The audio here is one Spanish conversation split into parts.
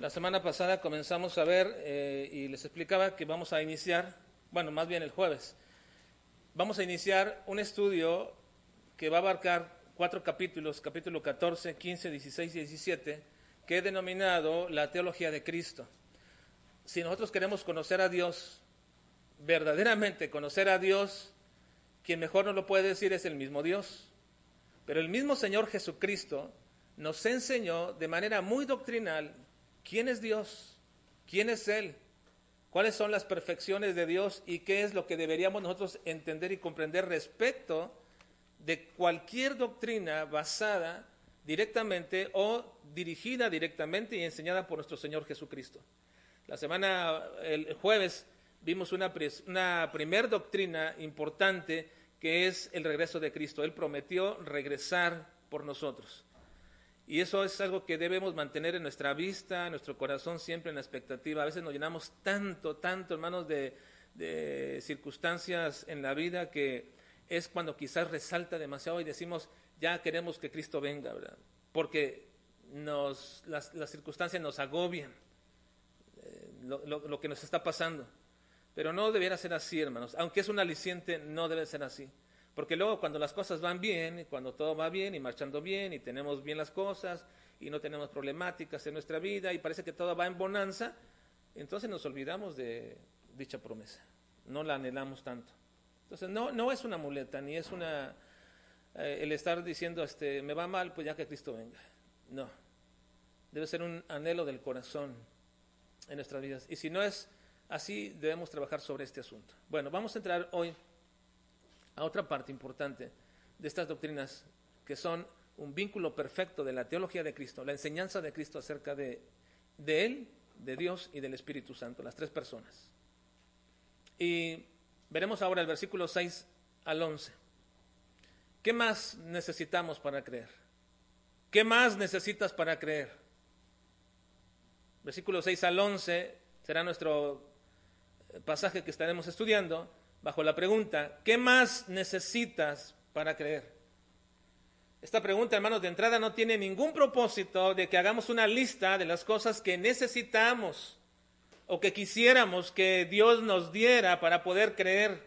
La semana pasada comenzamos a ver eh, y les explicaba que vamos a iniciar, bueno, más bien el jueves, vamos a iniciar un estudio que va a abarcar cuatro capítulos, capítulo 14, 15, 16 y 17, que he denominado la teología de Cristo. Si nosotros queremos conocer a Dios, verdaderamente conocer a Dios, quien mejor nos lo puede decir es el mismo Dios. Pero el mismo Señor Jesucristo nos enseñó de manera muy doctrinal quién es Dios, quién es Él, cuáles son las perfecciones de Dios y qué es lo que deberíamos nosotros entender y comprender respecto de cualquier doctrina basada directamente o dirigida directamente y enseñada por nuestro Señor Jesucristo. La semana, el jueves, vimos una, una primer doctrina importante que es el regreso de Cristo. Él prometió regresar por nosotros. Y eso es algo que debemos mantener en nuestra vista, en nuestro corazón, siempre en la expectativa. A veces nos llenamos tanto, tanto, hermanos, de, circunstancias en la vida que es cuando quizás resalta demasiado y decimos, ya queremos que Cristo venga, ¿verdad? Porque nos, las, circunstancias nos agobian, eh, lo, lo, lo que nos está pasando. Pero no debiera ser así, hermanos. Aunque es un aliciente, no debe ser así. Porque luego cuando las cosas van bien, cuando todo va bien y marchando bien y tenemos bien las cosas y no tenemos problemáticas en nuestra vida y parece que todo va en bonanza, entonces nos olvidamos de dicha promesa, no la anhelamos tanto. Entonces no, no es una muleta, ni es una eh, el estar diciendo este me va mal, pues ya que Cristo venga. No. Debe ser un anhelo del corazón en nuestras vidas. Y si no es así, debemos trabajar sobre este asunto. Bueno, vamos a entrar hoy a otra parte importante de estas doctrinas que son un vínculo perfecto de la teología de Cristo, la enseñanza de Cristo acerca de, de Él, de Dios y del Espíritu Santo, las tres personas. Y veremos ahora el versículo 6 al 11. ¿Qué más necesitamos para creer? ¿Qué más necesitas para creer? Versículo 6 al 11 será nuestro pasaje que estaremos estudiando bajo la pregunta, ¿qué más necesitas para creer? Esta pregunta, hermanos, de entrada no tiene ningún propósito de que hagamos una lista de las cosas que necesitamos o que quisiéramos que Dios nos diera para poder creer.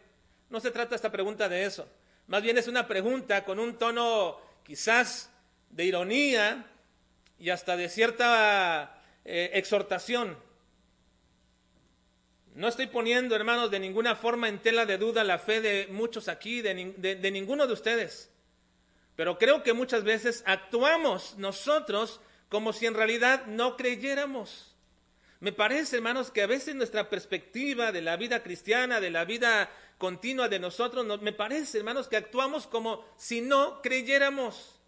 No se trata esta pregunta de eso. Más bien es una pregunta con un tono quizás de ironía y hasta de cierta eh, exhortación. No estoy poniendo, hermanos, de ninguna forma en tela de duda la fe de muchos aquí, de, ninguno de ustedes. Pero creo que muchas veces actuamos nosotros como si en realidad no creyéramos. Me parece, hermanos, que a veces nuestra perspectiva de la vida cristiana, de la vida continua de nosotros, no, me parece, hermanos, que actuamos como si no creyéramos.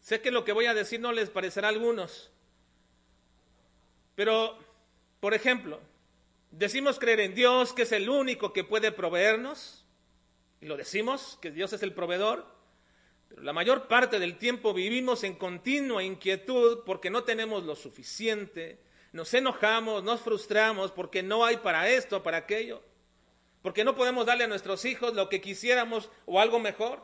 Sé que lo que voy a decir no les parecerá a algunos. Pero, por ejemplo, decimos creer en Dios, que es el único que puede proveernos, y lo decimos, que Dios es el proveedor, pero la mayor parte del tiempo vivimos en continua inquietud porque no tenemos lo suficiente, nos enojamos, nos frustramos porque no hay para esto, para aquello, porque no podemos darle a nuestros hijos lo que quisiéramos o algo mejor,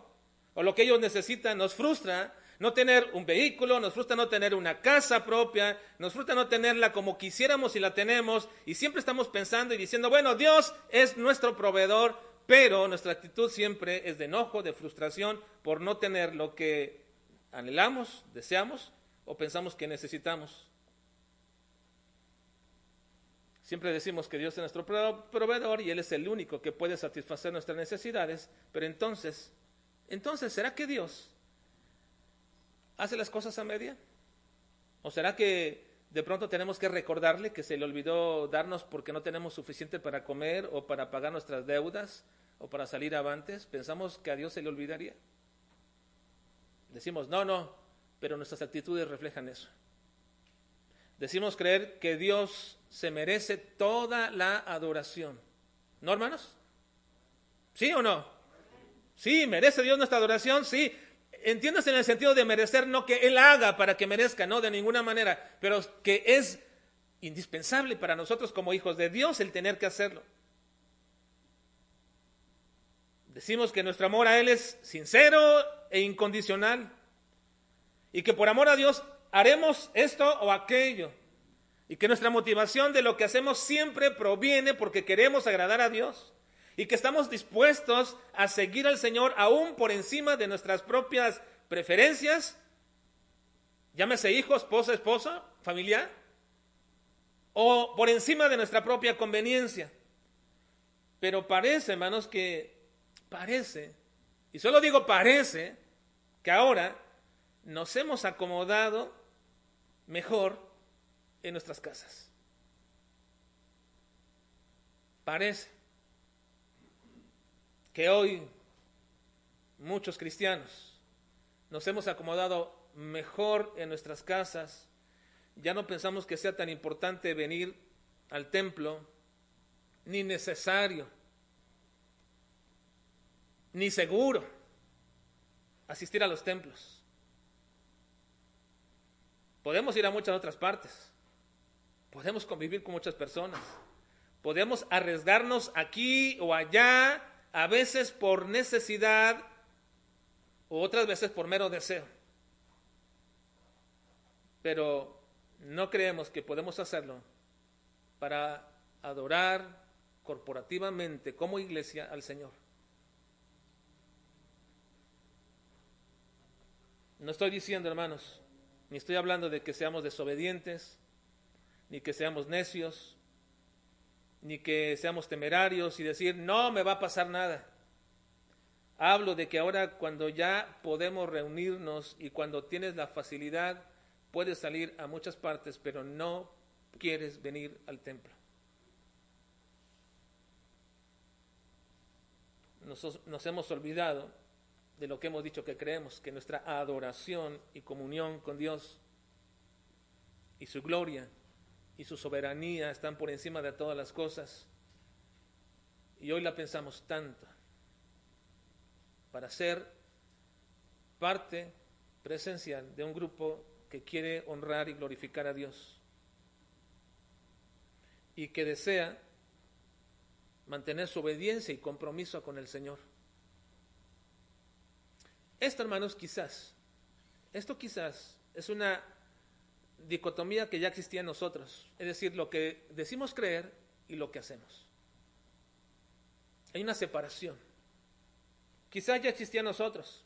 o lo que ellos necesitan, nos frustra no tener un vehículo, nos frustra no tener una casa propia, nos frustra no tenerla como quisiéramos y la tenemos, y siempre estamos pensando y diciendo, bueno, Dios es nuestro proveedor, pero nuestra actitud siempre es de enojo, de frustración por no tener lo que anhelamos, deseamos o pensamos que necesitamos. Siempre decimos que Dios es nuestro proveedor y Él es el único que puede satisfacer nuestras necesidades, pero entonces, entonces, ¿será que Dios hace las cosas a media? ¿O será que de pronto tenemos que recordarle que se le olvidó darnos porque no tenemos suficiente para comer o para pagar nuestras deudas o para salir avantes? ¿Pensamos que a Dios se le olvidaría? Decimos, no, no, pero nuestras actitudes reflejan eso. Decimos creer que Dios se merece toda la adoración. ¿No, hermanos? ¿Sí o no? Sí, merece Dios nuestra adoración, sí, entiendas en el sentido de merecer, no que Él haga para que merezca, no, de ninguna manera, pero que es indispensable para nosotros como hijos de Dios el tener que hacerlo. Decimos que nuestro amor a Él es sincero e incondicional. y que por amor a Dios haremos esto o aquello. Y que nuestra motivación de lo que hacemos siempre proviene porque queremos agradar a Dios. Y que estamos dispuestos a seguir al Señor aún por encima de nuestras propias preferencias. Llámese hijo, esposa, esposa, familiar. O por encima de nuestra propia conveniencia. Pero parece, hermanos, que parece, y solo digo parece, que ahora nos hemos acomodado mejor en nuestras casas. Parece que hoy muchos cristianos nos hemos acomodado mejor en nuestras casas. Ya no pensamos que sea tan importante venir al templo, ni necesario, ni seguro asistir a los templos. Podemos ir a muchas otras partes. Podemos convivir con muchas personas. Podemos arriesgarnos aquí o allá, a veces por necesidad otras veces por mero deseo. Pero no creemos que podemos hacerlo para adorar corporativamente como iglesia al Señor. No estoy diciendo, hermanos, ni estoy hablando de que seamos desobedientes, ni que seamos necios, ni que seamos temerarios y decir, no me va a pasar nada. Hablo de que ahora cuando ya podemos reunirnos y cuando tienes la facilidad, puedes salir a muchas partes, pero no quieres venir al templo. Nos, nos hemos olvidado de lo que hemos dicho que creemos, que nuestra adoración y comunión con Dios y su gloria y su soberanía están por encima de todas las cosas. Y hoy la pensamos tanto para ser parte presencial de un grupo que quiere honrar y glorificar a Dios y que desea mantener su obediencia y compromiso con el Señor. Esto, hermanos, quizás, esto quizás es una dicotomía que ya existía en nosotros, es decir, lo que decimos creer y lo que hacemos. Hay una separación. Quizás ya existía en nosotros.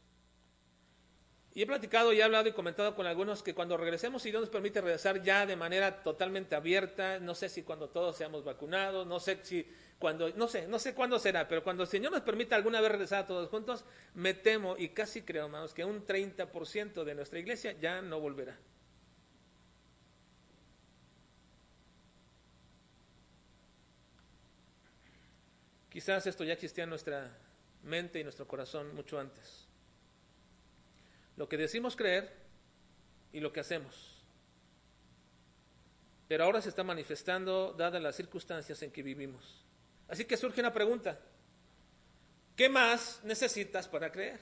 Y he platicado y he hablado y comentado con algunos que cuando regresemos, si Dios nos permite regresar ya de manera totalmente abierta, no sé si cuando todos seamos vacunados, no sé si cuando, no sé, no sé cuándo será, pero cuando el Señor nos permita alguna vez regresar a todos juntos, me temo y casi creo, hermanos, que un 30% de nuestra iglesia ya no volverá. Quizás esto ya existía en nuestra mente y nuestro corazón mucho antes. Lo que decimos creer y lo que hacemos. Pero ahora se está manifestando dadas las circunstancias en que vivimos. Así que surge una pregunta. ¿Qué más necesitas para creer?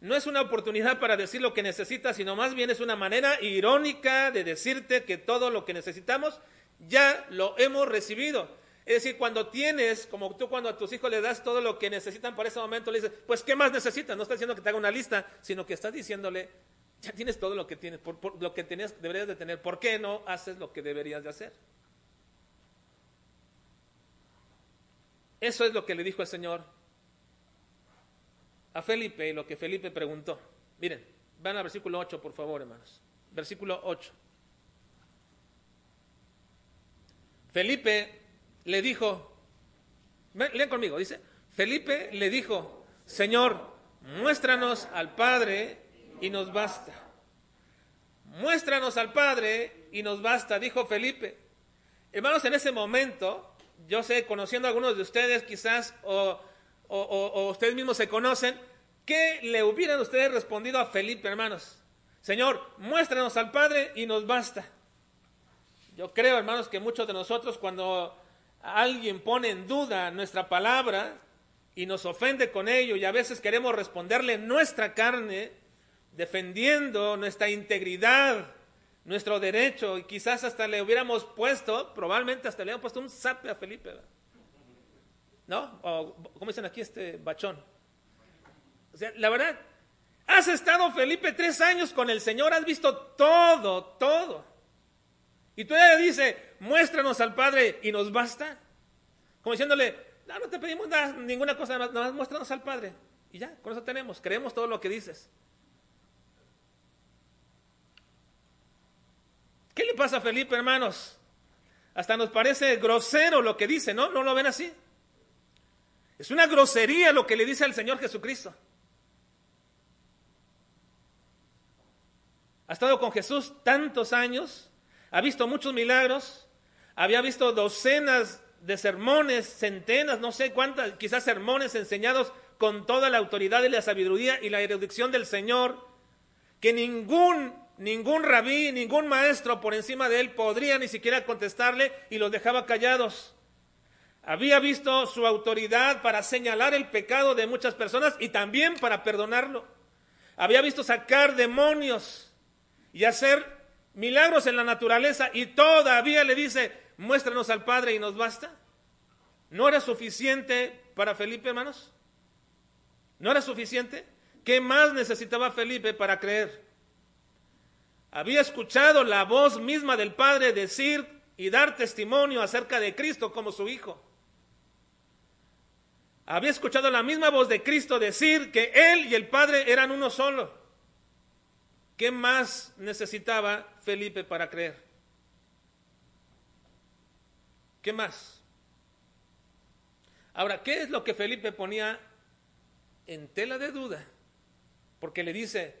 No es una oportunidad para decir lo que necesitas, sino más bien es una manera irónica de decirte que todo lo que necesitamos ya lo hemos recibido. Es decir, cuando tienes, como tú cuando a tus hijos le das todo lo que necesitan para ese momento, le dices, pues ¿qué más necesitas? No estás diciendo que te haga una lista, sino que estás diciéndole, ya tienes todo lo que tienes, lo que tenías, deberías de tener. ¿Por qué no haces lo que deberías de hacer? Eso es lo que le dijo el Señor a Felipe y lo que Felipe preguntó. Miren, van al versículo 8, por favor, hermanos. Versículo 8. Felipe le dijo, leen conmigo, dice, Felipe le dijo, Señor, muéstranos al Padre y nos basta. Muéstranos al Padre y nos basta, dijo Felipe. Hermanos, en ese momento, yo sé, conociendo a algunos de ustedes quizás, o, ustedes mismos se conocen, ¿qué le hubieran ustedes respondido a Felipe, hermanos? Señor, muéstranos al Padre y nos basta. Yo creo, hermanos, que muchos de nosotros cuando alguien pone en duda nuestra palabra y nos ofende con ello y a veces queremos responderle nuestra carne, defendiendo nuestra integridad, nuestro derecho y quizás hasta le hubiéramos puesto, probablemente hasta le hubiéramos puesto un zape a Felipe. ¿No? O como dicen aquí este bachón. O sea, la verdad, Has estado, Felipe, tres años con el Señor, has visto todo, todo. Y todavía dice, muéstranos al Padre y nos basta. Como diciéndole, no, no te pedimos nada, ninguna cosa, nada más muéstranos al Padre. Y ya, con eso tenemos, creemos todo lo que dices. ¿Qué le pasa a Felipe, hermanos? Hasta nos parece grosero lo que dice, ¿no? ¿No lo ven así? Es una grosería lo que le dice al Señor Jesucristo. Ha estado con Jesús tantos años, ha visto muchos milagros, había visto docenas de sermones, centenas, no sé cuántas, quizás sermones enseñados con toda la autoridad y la sabiduría y la erudición del Señor, que ningún ningún rabí, ningún maestro por encima de él podría ni siquiera contestarle y los dejaba callados. Había visto su autoridad para señalar el pecado de muchas personas y también para perdonarlo. Había visto sacar demonios y hacer milagros en la naturaleza y todavía le dice, muéstranos al Padre y nos basta. ¿No era suficiente para Felipe, hermanos? ¿No era suficiente? ¿Qué más necesitaba Felipe para creer? había escuchado la voz misma del Padre decir y dar testimonio acerca de Cristo como su Hijo. Había escuchado la misma voz de Cristo decir que Él y el Padre eran uno solo. ¿Qué más necesitaba Felipe para creer? ¿Qué más? Ahora, ¿qué es lo que Felipe ponía en tela de duda? Porque le dice,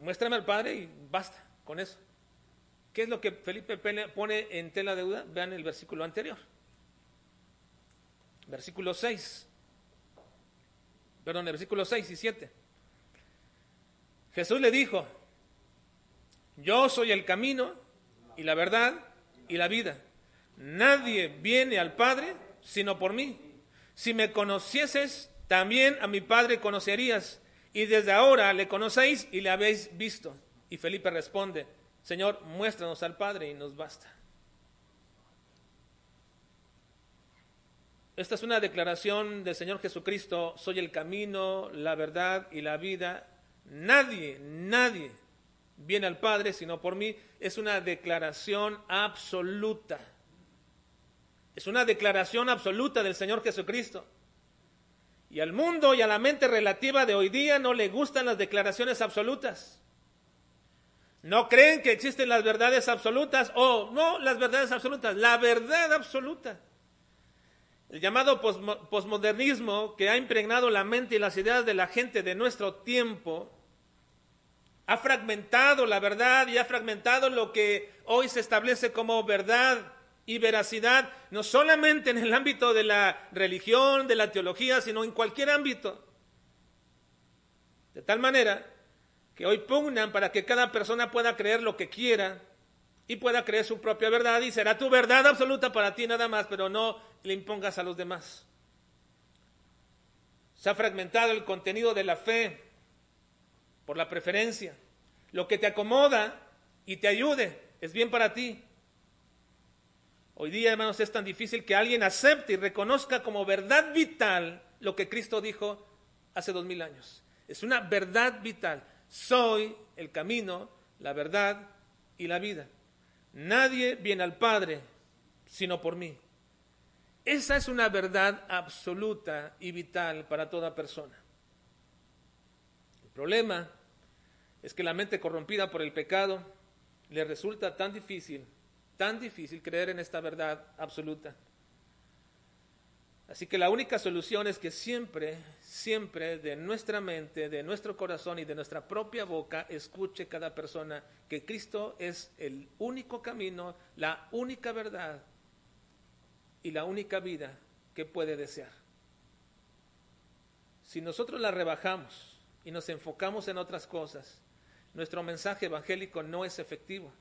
muéstrame al Padre y basta con eso. ¿Qué es lo que Felipe pone en tela de duda? Vean el versículo anterior. Versículo 6. Perdón, el versículo 6 y 7. Jesús le dijo, yo soy el camino y la verdad y la vida. Nadie viene al Padre sino por mí. Si me conocieses, también a mi Padre conocerías y desde ahora le conocéis y le habéis visto. Y Felipe responde, Señor, muéstranos al Padre y nos basta. Esta es una declaración del Señor Jesucristo, soy el camino, la verdad y la vida. Nadie, nadie viene al Padre sino por mí. Es una declaración absoluta. Es una declaración absoluta del Señor Jesucristo. Y al mundo y a la mente relativa de hoy día no le gustan las declaraciones absolutas. No creen que existen las verdades absolutas o no las verdades absolutas, la verdad absoluta. El llamado posmodernismo que ha impregnado la mente y las ideas de la gente de nuestro tiempo ha fragmentado la verdad y ha fragmentado lo que hoy se establece como verdad y veracidad, no solamente en el ámbito de la religión, de la teología, sino en cualquier ámbito. De tal manera que hoy pugnan para que cada persona pueda creer lo que quiera y pueda creer su propia verdad y será tu verdad absoluta para ti nada más, pero no le impongas a los demás. Se ha fragmentado el contenido de la fe por la preferencia. Lo que te acomoda y te ayude es bien para ti. Hoy día, hermanos, es tan difícil que alguien acepte y reconozca como verdad vital lo que Cristo dijo hace dos mil años. Es una verdad vital. Soy el camino, la verdad y la vida. Nadie viene al Padre sino por mí. Esa es una verdad absoluta y vital para toda persona. Problema es que la mente corrompida por el pecado le resulta tan difícil tan difícil creer en esta verdad absoluta. Así que la única solución es que siempre, siempre de nuestra mente, de nuestro corazón y de nuestra propia boca escuche cada persona que Cristo es el único camino, la única verdad y la única vida que puede desear. Si nosotros la rebajamos y nos enfocamos en otras cosas, nuestro mensaje evangélico no es efectivo.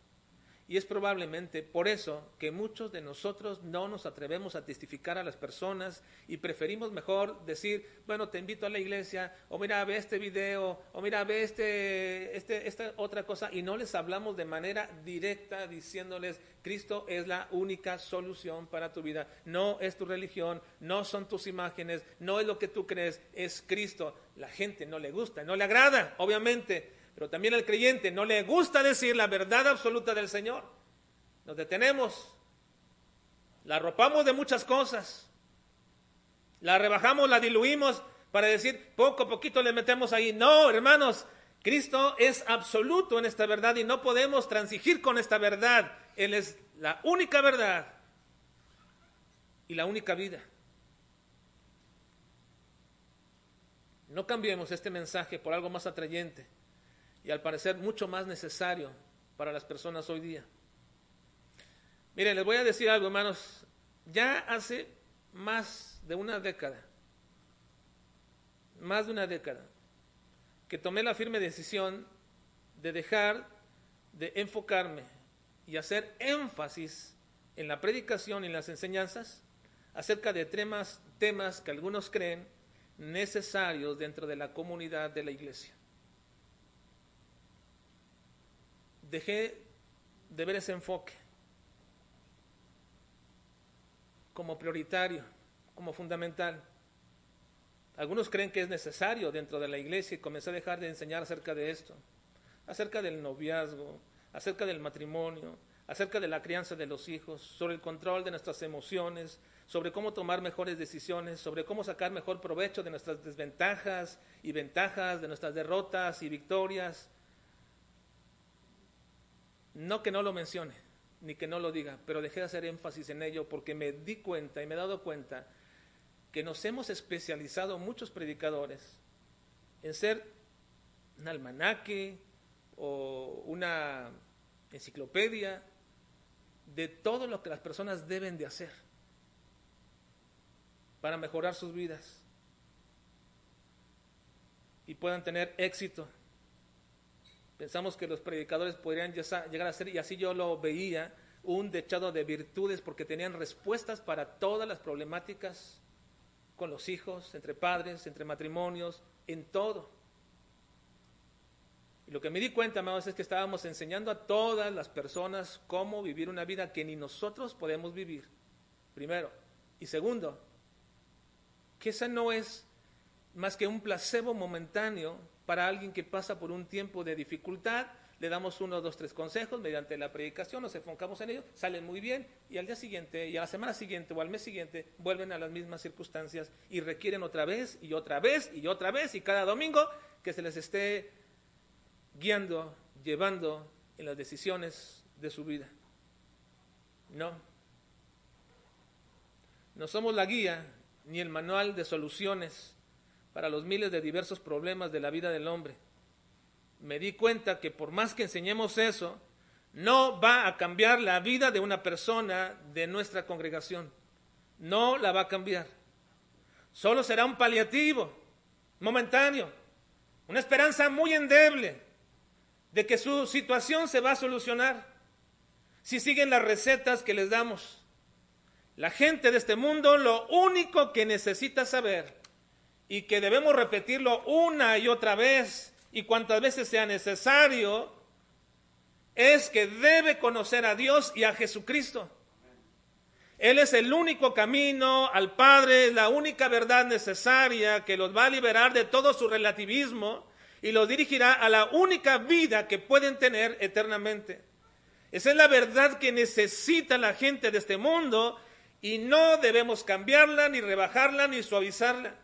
Y es probablemente por eso que muchos de nosotros no nos atrevemos a testificar a las personas y preferimos mejor decir, bueno, te invito a la iglesia, o mira, ve este video, o mira, ve este, este, esta otra cosa, y no les hablamos de manera directa diciéndoles, Cristo es la única solución para tu vida. No es tu religión, no son tus imágenes, no es lo que tú crees, es Cristo. La gente no le gusta, no le agrada, obviamente, pero también al creyente no le gusta decir la verdad absoluta del Señor. Nos detenemos, la arropamos de muchas cosas, la rebajamos, la diluimos para decir poco a poquito le metemos ahí. No, hermanos, Cristo es absoluto en esta verdad y no podemos transigir con esta verdad. Él es la única verdad y la única vida. No cambiemos este mensaje por algo más atrayente y al parecer mucho más necesario para las personas hoy día. Miren, les voy a decir algo, hermanos. Ya hace más de una década, más de una década, que tomé la firme decisión de dejar de enfocarme y hacer énfasis en la predicación y en las enseñanzas acerca de temas, temas que algunos creen necesarios dentro de la comunidad de la iglesia. Dejé de ver ese enfoque como prioritario, como fundamental. Algunos creen que es necesario dentro de la iglesia y comencé a dejar de enseñar acerca de esto, acerca del noviazgo, acerca del matrimonio, acerca de la crianza de los hijos, sobre el control de nuestras emociones, sobre cómo tomar mejores decisiones, sobre cómo sacar mejor provecho de nuestras desventajas y ventajas, de nuestras derrotas y victorias. No que no lo mencione, ni que no lo diga, pero dejé de hacer énfasis en ello porque me di cuenta y me he dado cuenta que nos hemos especializado muchos predicadores en ser un almanaque o una enciclopedia de todo lo que las personas deben de hacer para mejorar sus vidas y puedan tener éxito. Pensamos que los predicadores podrían llegar a ser, y así yo lo veía, un dechado de virtudes porque tenían respuestas para todas las problemáticas con los hijos, entre padres, entre matrimonios, en todo. Y lo que me di cuenta, amados, es que estábamos enseñando a todas las personas cómo vivir una vida que ni nosotros podemos vivir, primero. Y segundo, que esa no es más que un placebo momentáneo para alguien que pasa por un tiempo de dificultad. Le damos uno, dos, tres consejos mediante la predicación, nos enfocamos en ello, salen muy bien y al día siguiente y a la semana siguiente o al mes siguiente vuelven a las mismas circunstancias y requieren otra vez y otra vez y otra vez y cada domingo que se les esté guiando, llevando en las decisiones de su vida. No. No somos la guía ni el manual de soluciones para los miles de diversos problemas de la vida del hombre. Me di cuenta que por más que enseñemos eso, no va a cambiar la vida de una persona de nuestra congregación. No la va a cambiar. Solo será un paliativo, momentáneo, una esperanza muy endeble de que su situación se va a solucionar si siguen las recetas que les damos. La gente de este mundo lo único que necesita saber y que debemos repetirlo una y otra vez y cuantas veces sea necesario es que debe conocer a Dios y a Jesucristo. Él es el único camino al Padre, la única verdad necesaria que los va a liberar de todo su relativismo y los dirigirá a la única vida que pueden tener eternamente. Esa es la verdad que necesita la gente de este mundo y no debemos cambiarla, ni rebajarla, ni suavizarla.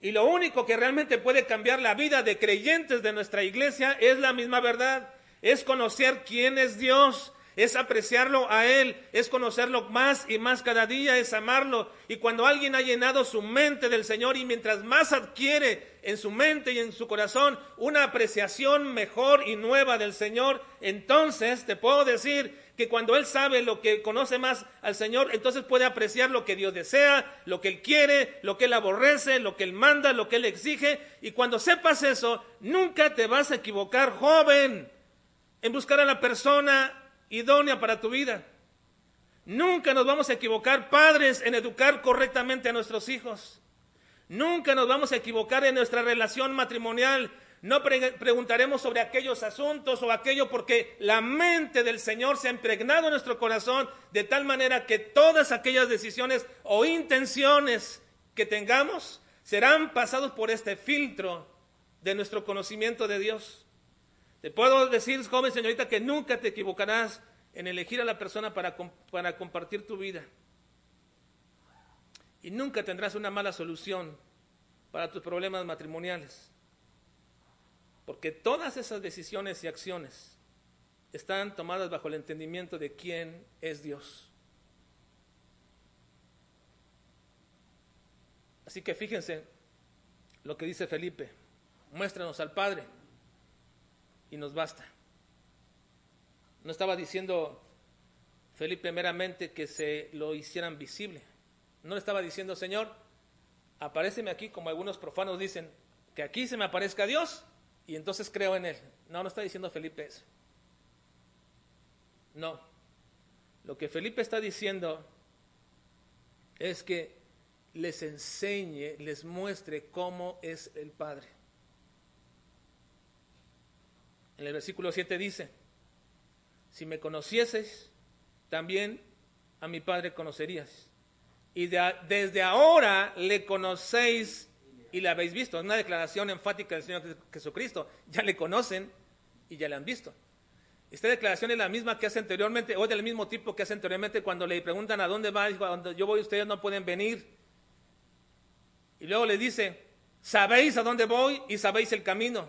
Y lo único que realmente puede cambiar la vida de creyentes de nuestra iglesia es la misma verdad, es conocer quién es Dios, es apreciarlo a Él, es conocerlo más y más cada día, es amarlo. Y cuando alguien ha llenado su mente del Señor y mientras más adquiere en su mente y en su corazón una apreciación mejor y nueva del Señor, entonces te puedo decir que cuando Él sabe lo que conoce más al Señor, entonces puede apreciar lo que Dios desea, lo que Él quiere, lo que Él aborrece, lo que Él manda, lo que Él exige. Y cuando sepas eso, nunca te vas a equivocar, joven, en buscar a la persona idónea para tu vida. Nunca nos vamos a equivocar, padres, en educar correctamente a nuestros hijos. Nunca nos vamos a equivocar en nuestra relación matrimonial. No preguntaremos sobre aquellos asuntos o aquello porque la mente del Señor se ha impregnado en nuestro corazón de tal manera que todas aquellas decisiones o intenciones que tengamos serán pasados por este filtro de nuestro conocimiento de Dios. Te puedo decir, joven señorita, que nunca te equivocarás en elegir a la persona para, para compartir tu vida. Y nunca tendrás una mala solución para tus problemas matrimoniales. Porque todas esas decisiones y acciones están tomadas bajo el entendimiento de quién es Dios. Así que fíjense lo que dice Felipe, muéstranos al Padre y nos basta. No estaba diciendo Felipe meramente que se lo hicieran visible. No le estaba diciendo, Señor, aparéceme aquí como algunos profanos dicen, que aquí se me aparezca Dios y entonces creo en Él. No, no está diciendo Felipe eso. No. Lo que Felipe está diciendo es que les enseñe, les muestre cómo es el Padre. En el versículo 7 dice, si me conocieses, también a mi Padre conocerías. Y desde ahora le conocéis y le habéis visto. Es una declaración enfática del Señor Jesucristo. Ya le conocen y ya le han visto. Esta declaración es la misma que hace anteriormente, o del mismo tipo que hace anteriormente cuando le preguntan a dónde va, cuando yo voy ustedes no pueden venir. Y luego le dice, sabéis a dónde voy y sabéis el camino.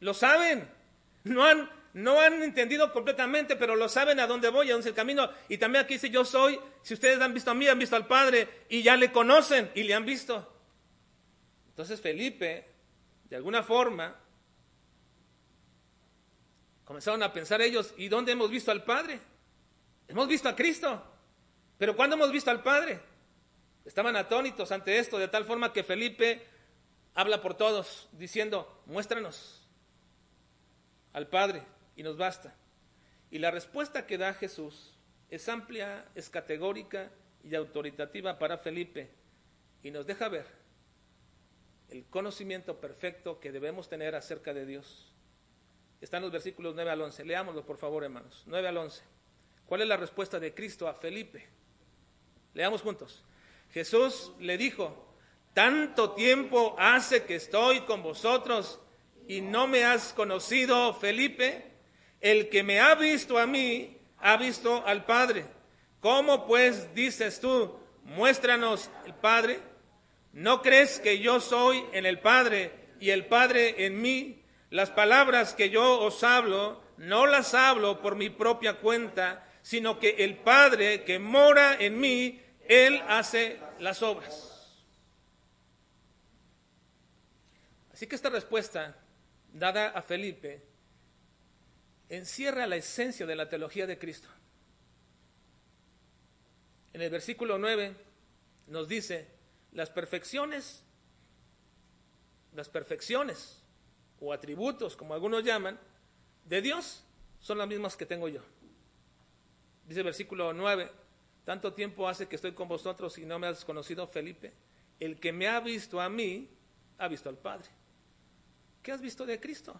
Lo saben. No han, no han entendido completamente, pero lo saben a dónde voy, a dónde es el camino. Y también aquí dice, yo soy, si ustedes han visto a mí, han visto al Padre y ya le conocen y le han visto. Entonces Felipe, de alguna forma, comenzaron a pensar ellos, ¿y dónde hemos visto al Padre? Hemos visto a Cristo, pero ¿cuándo hemos visto al Padre? Estaban atónitos ante esto, de tal forma que Felipe habla por todos, diciendo, muéstranos al Padre y nos basta. Y la respuesta que da Jesús es amplia, es categórica y autoritativa para Felipe y nos deja ver el conocimiento perfecto que debemos tener acerca de Dios. Están los versículos 9 al 11. Leámoslo, por favor, hermanos. 9 al 11. ¿Cuál es la respuesta de Cristo a Felipe? Leamos juntos. Jesús le dijo, tanto tiempo hace que estoy con vosotros y no me has conocido, Felipe. El que me ha visto a mí, ha visto al Padre. ¿Cómo pues dices tú, muéstranos el Padre? ¿No crees que yo soy en el Padre y el Padre en mí? Las palabras que yo os hablo, no las hablo por mi propia cuenta, sino que el Padre que mora en mí, Él hace las obras. Así que esta respuesta dada a Felipe encierra la esencia de la teología de Cristo. En el versículo 9 nos dice, las perfecciones, las perfecciones o atributos, como algunos llaman, de Dios son las mismas que tengo yo. Dice el versículo 9, tanto tiempo hace que estoy con vosotros y no me has conocido, Felipe. El que me ha visto a mí, ha visto al Padre. ¿Qué has visto de Cristo?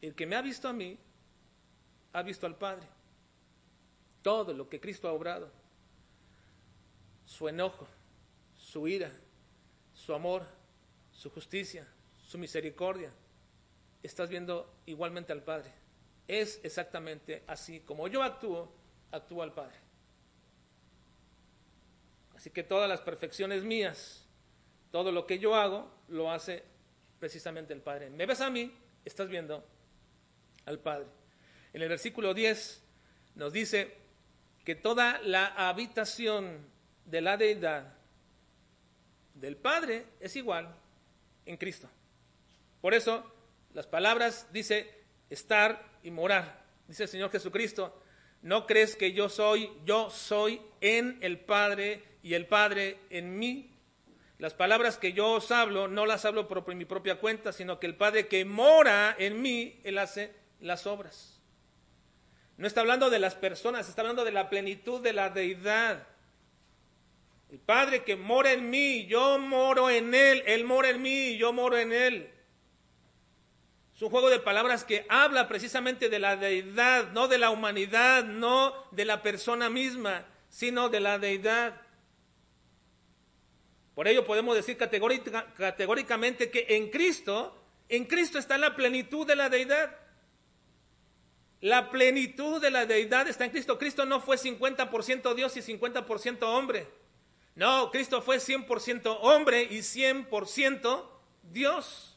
El que me ha visto a mí, ha visto al Padre. Todo lo que Cristo ha obrado. Su enojo, su ira, su amor, su justicia, su misericordia. Estás viendo igualmente al Padre. Es exactamente así como yo actúo, actúa el Padre. Así que todas las perfecciones mías, todo lo que yo hago, lo hace precisamente el Padre. Me ves a mí, estás viendo al Padre. En el versículo 10 nos dice que toda la habitación de la deidad del Padre es igual en Cristo. Por eso las palabras dice estar y morar. Dice el Señor Jesucristo, ¿No crees que yo soy, yo soy en el Padre y el Padre en mí? Las palabras que yo os hablo no las hablo por mi propia cuenta, sino que el Padre que mora en mí, Él hace las obras. No está hablando de las personas, está hablando de la plenitud de la deidad. El Padre que mora en mí, yo moro en Él, Él mora en mí, yo moro en Él. Es un juego de palabras que habla precisamente de la deidad, no de la humanidad, no de la persona misma, sino de la deidad. Por ello podemos decir categóricamente que en Cristo, en Cristo está la plenitud de la deidad. La plenitud de la deidad está en Cristo. Cristo no fue 50% Dios y 50% hombre. No, Cristo fue 100% hombre y 100% Dios.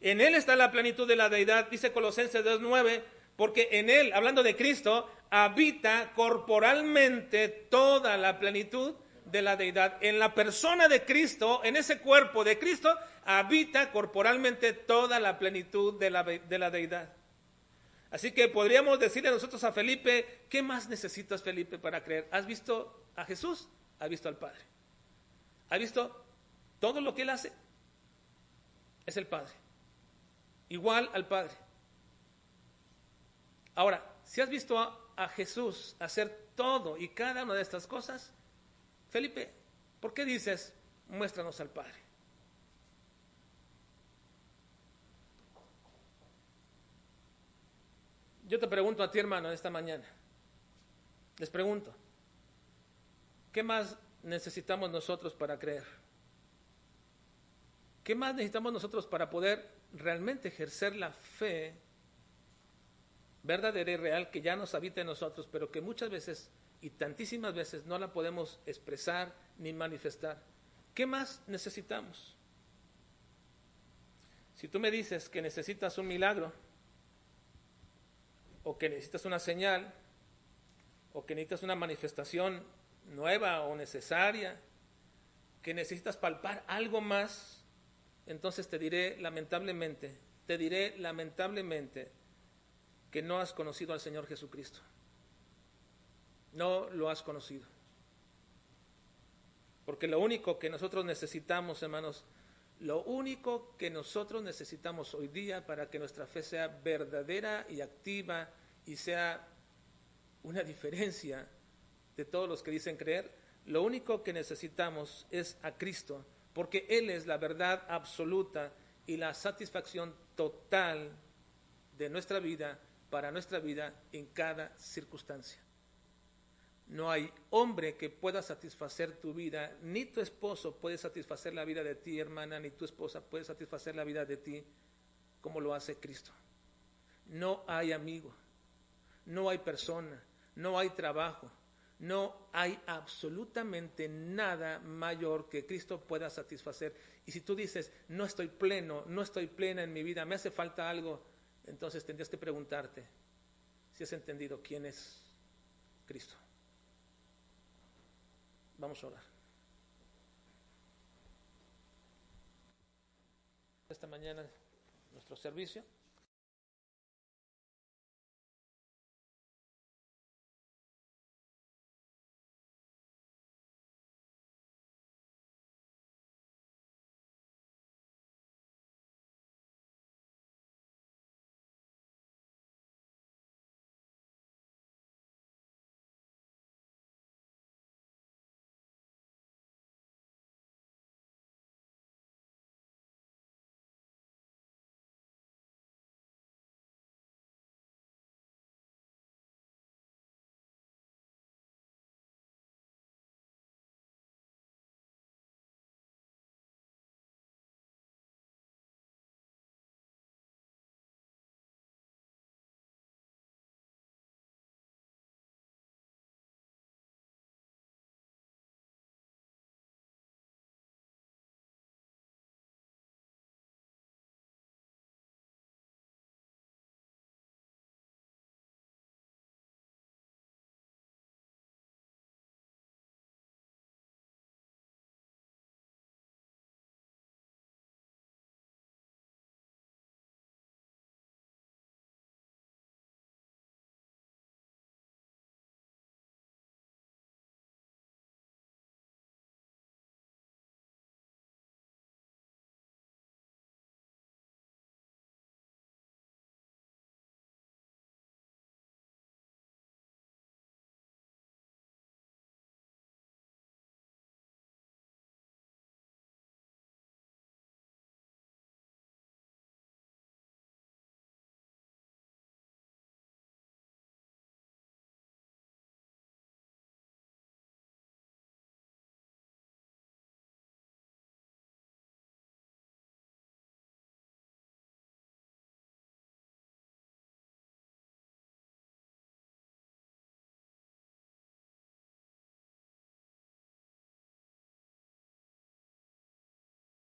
En Él está la plenitud de la deidad, dice Colosenses 2.9, porque en Él, hablando de Cristo, habita corporalmente toda la plenitud de la deidad. En la persona de Cristo, en ese cuerpo de Cristo, habita corporalmente toda la plenitud de la, de la deidad. Así que podríamos decirle nosotros a Felipe, ¿qué más necesitas Felipe para creer? ¿Has visto a Jesús? ¿Has visto al Padre? ¿Has visto todo lo que Él hace? Es el Padre. Igual al Padre. Ahora, si has visto a, a Jesús hacer todo y cada una de estas cosas, Felipe, ¿por qué dices, muéstranos al Padre? Yo te pregunto a ti, hermano, esta mañana. Les pregunto, ¿qué más necesitamos nosotros para creer? ¿Qué más necesitamos nosotros para poder realmente ejercer la fe verdadera y real que ya nos habita en nosotros, pero que muchas veces y tantísimas veces no la podemos expresar ni manifestar. ¿Qué más necesitamos? Si tú me dices que necesitas un milagro, o que necesitas una señal, o que necesitas una manifestación nueva o necesaria, que necesitas palpar algo más, entonces te diré lamentablemente, te diré lamentablemente que no has conocido al Señor Jesucristo no lo has conocido. Porque lo único que nosotros necesitamos, hermanos, lo único que nosotros necesitamos hoy día para que nuestra fe sea verdadera y activa y sea una diferencia de todos los que dicen creer, lo único que necesitamos es a Cristo, porque Él es la verdad absoluta y la satisfacción total de nuestra vida, para nuestra vida en cada circunstancia. No hay hombre que pueda satisfacer tu vida, ni tu esposo puede satisfacer la vida de ti, hermana, ni tu esposa puede satisfacer la vida de ti como lo hace Cristo. No hay amigo, no hay persona, no hay trabajo, no hay absolutamente nada mayor que Cristo pueda satisfacer. Y si tú dices, no estoy pleno, no estoy plena en mi vida, me hace falta algo, entonces tendrías que preguntarte si has entendido quién es Cristo. Vamos a orar. Esta mañana nuestro servicio.